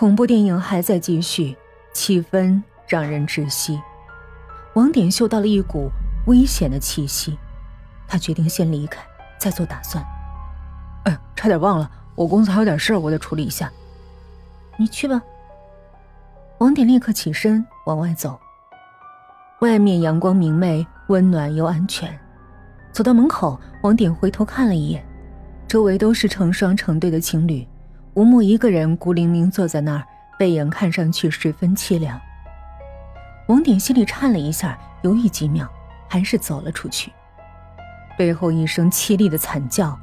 恐怖电影还在继续，气氛让人窒息。王典嗅到了一股危险的气息，他决定先离开，再做打算。哎，差点忘了，我公司还有点事，我得处理一下。你去吧。王典立刻起身往外走。外面阳光明媚，温暖又安全。走到门口，王典回头看了一眼，周围都是成双成对的情侣，吴木一个人孤零零坐在那儿，背影看上去十分凄凉。王典心里颤了一下，犹豫几秒，还是走了出去。背后一声凄厉的惨叫，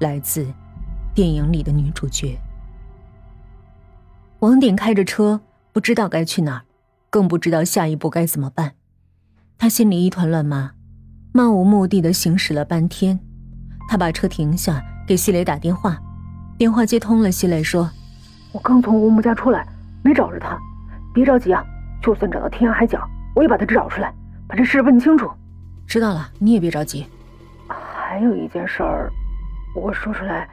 来自电影里的女主角。王典开着车，不知道该去哪儿，更不知道下一步该怎么办。他心里一团乱麻。漫无目的的行驶了半天，他把车停下，给西磊打电话。电话接通了，西磊说：“我刚从吴木家出来，没找着他。别着急啊，就算找到天涯海角，我也把他找出来，把这事问清楚。”知道了，你也别着急。还有一件事儿，我说出来，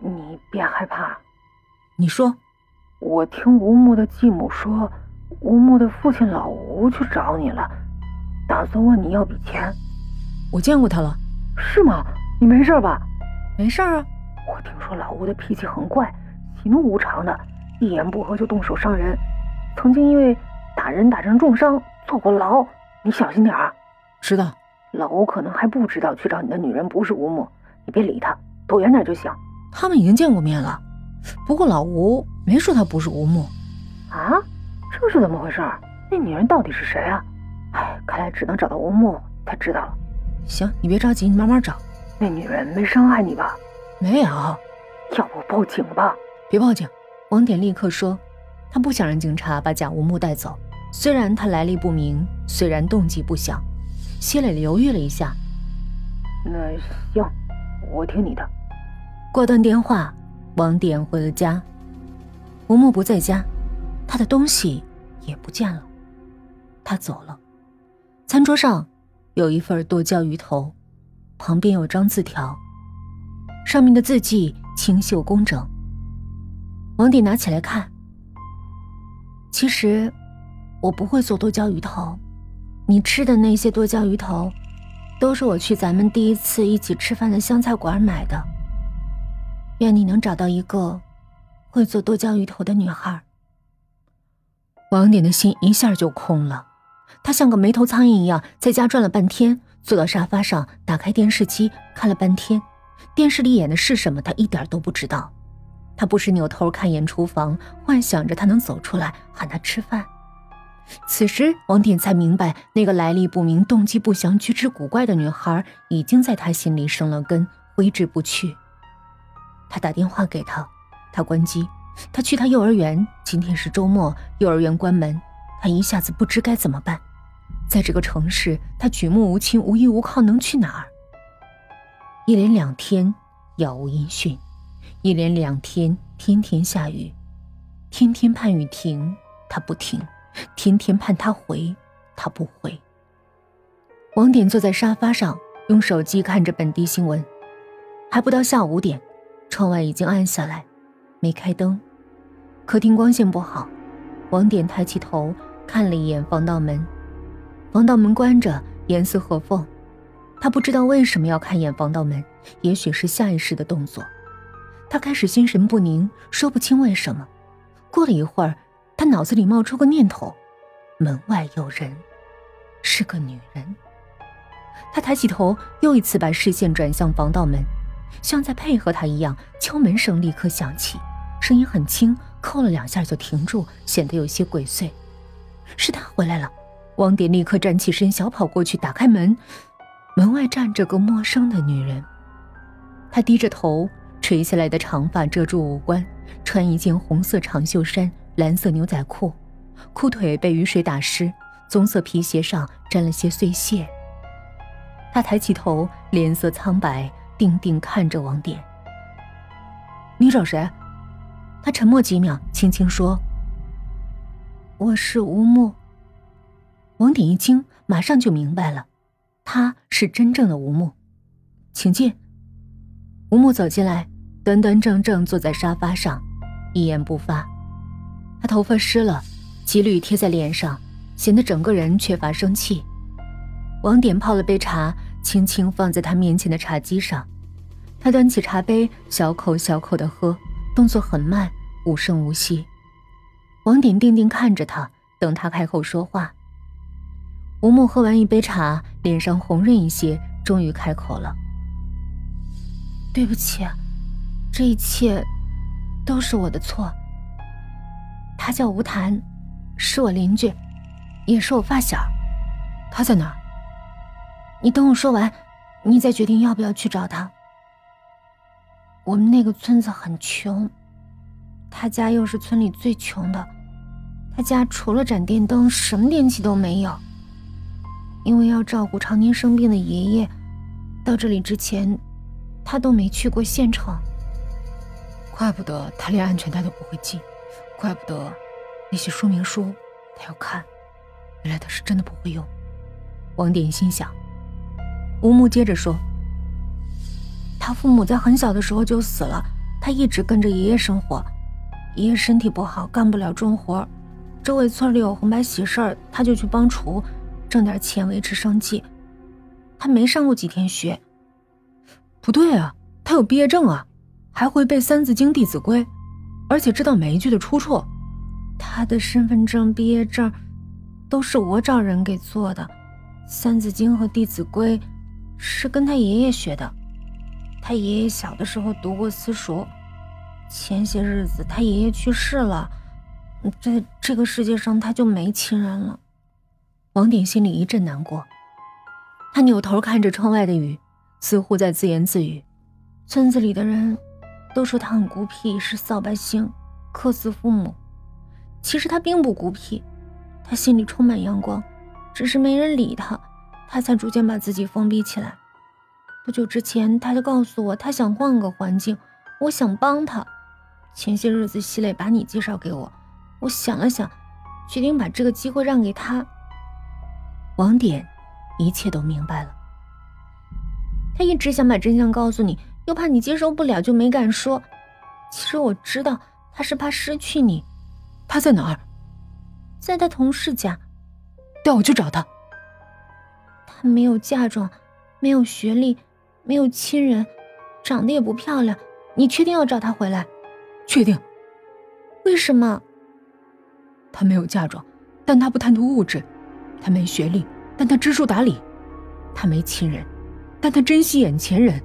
你别害怕。你说，我听吴木的继母说，吴木的父亲老吴去找你了，打算问你要笔钱。我见过他了，是吗？你没事吧？没事啊。我听说老吴的脾气很怪，喜怒无常的，一言不合就动手伤人，曾经因为打人打成重伤坐过牢。你小心点儿。知道。老吴可能还不知道去找你的女人不是吴木，你别理他，躲远点就行。他们已经见过面了，不过老吴没说他不是吴木。啊？这是怎么回事？那女人到底是谁啊？哎，看来只能找到吴木才知道了。行，你别着急，你慢慢找。那女人没伤害你吧？没有。要不报警吧？别报警。王典立刻说，他不想让警察把贾无木带走。虽然他来历不明，虽然动机不详。谢磊犹豫了一下，那行，我听你的。挂断电话，王典回了家。吴木不在家，他的东西也不见了。他走了。餐桌上。有一份剁椒鱼头，旁边有张字条，上面的字迹清秀工整。王典拿起来看。其实，我不会做剁椒鱼头，你吃的那些剁椒鱼头，都是我去咱们第一次一起吃饭的湘菜馆买的。愿你能找到一个会做剁椒鱼头的女孩。王典的心一下就空了。他像个没头苍蝇一样在家转了半天，坐到沙发上，打开电视机看了半天。电视里演的是什么，他一点都不知道。他不时扭头看一眼厨房，幻想着他能走出来喊他吃饭。此时，王典才明白，那个来历不明、动机不详、举止古怪的女孩，已经在他心里生了根，挥之不去。他打电话给他，他关机。他去他幼儿园，今天是周末，幼儿园关门，他一下子不知该怎么办。在这个城市，他举目无亲，无依无靠，能去哪儿？一连两天杳无音讯，一连两天天天下雨，天天盼雨停，他不停；天天盼他回，他不回。王典坐在沙发上，用手机看着本地新闻。还不到下午五点，窗外已经暗下来，没开灯，客厅光线不好。王典抬起头看了一眼防盗门。防盗门关着，严丝合缝。他不知道为什么要看一眼防盗门，也许是下意识的动作。他开始心神不宁，说不清为什么。过了一会儿，他脑子里冒出个念头：门外有人，是个女人。他抬起头，又一次把视线转向防盗门，像在配合他一样。敲门声立刻响起，声音很轻，扣了两下就停住，显得有些鬼祟。是他回来了。王典立刻站起身，小跑过去，打开门。门外站着个陌生的女人。她低着头，垂下来的长发遮住五官，穿一件红色长袖衫、蓝色牛仔裤，裤腿被雨水打湿，棕色皮鞋上沾了些碎屑。她抬起头，脸色苍白，定定看着王典。你找谁？他沉默几秒，轻轻说：“我是吴木。”王典一惊，马上就明白了，他是真正的吴木，请进。吴木走进来，端端正正坐在沙发上，一言不发。他头发湿了，几缕贴在脸上，显得整个人缺乏生气。王典泡了杯茶，轻轻放在他面前的茶几上。他端起茶杯，小口小口的喝，动作很慢，无声无息。王典定定看着他，等他开口说话。吴木喝完一杯茶，脸上红润一些，终于开口了：“对不起，这一切都是我的错。他叫吴谭，是我邻居，也是我发小。他在哪？你等我说完，你再决定要不要去找他。我们那个村子很穷，他家又是村里最穷的。他家除了盏电灯，什么电器都没有。”因为要照顾常年生病的爷爷，到这里之前，他都没去过县城。怪不得他连安全带都不会系，怪不得那些说明书他要看，原来他是真的不会用。王典心想。吴木接着说：“他父母在很小的时候就死了，他一直跟着爷爷生活。爷爷身体不好，干不了重活，周围村里有红白喜事儿，他就去帮厨。”挣点钱维持生计，他没上过几天学。不对啊，他有毕业证啊，还会背《三字经》《弟子规》，而且知道每一句的出处。他的身份证、毕业证都是我找人给做的，《三字经》和《弟子规》是跟他爷爷学的。他爷爷小的时候读过私塾，前些日子他爷爷去世了，在这个世界上他就没亲人了。王鼎心里一阵难过，他扭头看着窗外的雨，似乎在自言自语：“村子里的人都说他很孤僻，是扫把星，克死父母。其实他并不孤僻，他心里充满阳光，只是没人理他，他才逐渐把自己封闭起来。不久之前，他就告诉我，他想换个环境，我想帮他。前些日子，西磊把你介绍给我，我想了想，决定把这个机会让给他。”王典，一切都明白了。他一直想把真相告诉你，又怕你接受不了，就没敢说。其实我知道，他是怕失去你。他在哪儿？在他同事家。带我去找他。他没有嫁妆，没有学历，没有亲人，长得也不漂亮。你确定要找他回来？确定。为什么？他没有嫁妆，但他不贪图物质。他没学历，但他知书达理；他没亲人，但他珍惜眼前人；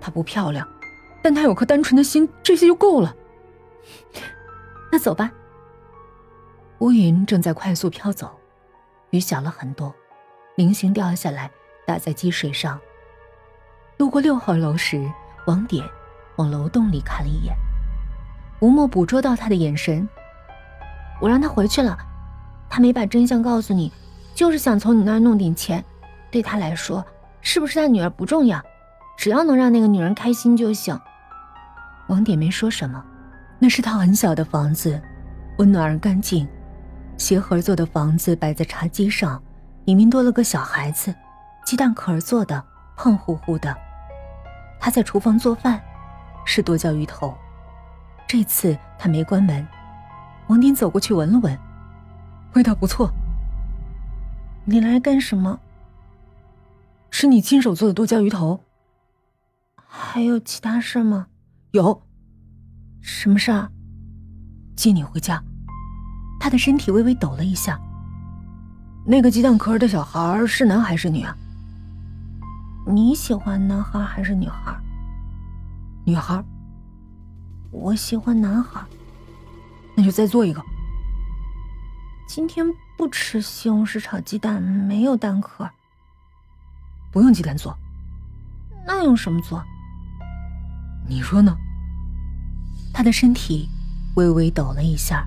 他不漂亮，但他有颗单纯的心，这些就够了。那走吧。乌云正在快速飘走，雨小了很多，零星掉下来，打在积水上。路过六号楼时，王典往楼洞里看了一眼，吴墨捕捉到他的眼神，我让他回去了。他没把真相告诉你，就是想从你那儿弄点钱。对他来说，是不是他女儿不重要，只要能让那个女人开心就行。王典没说什么。那是套很小的房子，温暖而干净，鞋盒做的房子摆在茶几上，里面多了个小孩子，鸡蛋壳做的，胖乎乎的。他在厨房做饭，是剁椒鱼头。这次他没关门。王典走过去闻了闻。味道不错。你来干什么？吃你亲手做的剁椒鱼头。还有其他事吗？有。什么事儿？接你回家。他的身体微微抖了一下。那个鸡蛋壳的小孩是男还是女啊？你喜欢男孩还是女孩？女孩。我喜欢男孩。那就再做一个。今天不吃西红柿炒鸡蛋，没有蛋壳。不用鸡蛋做，那用什么做？你说呢？他的身体微微抖了一下。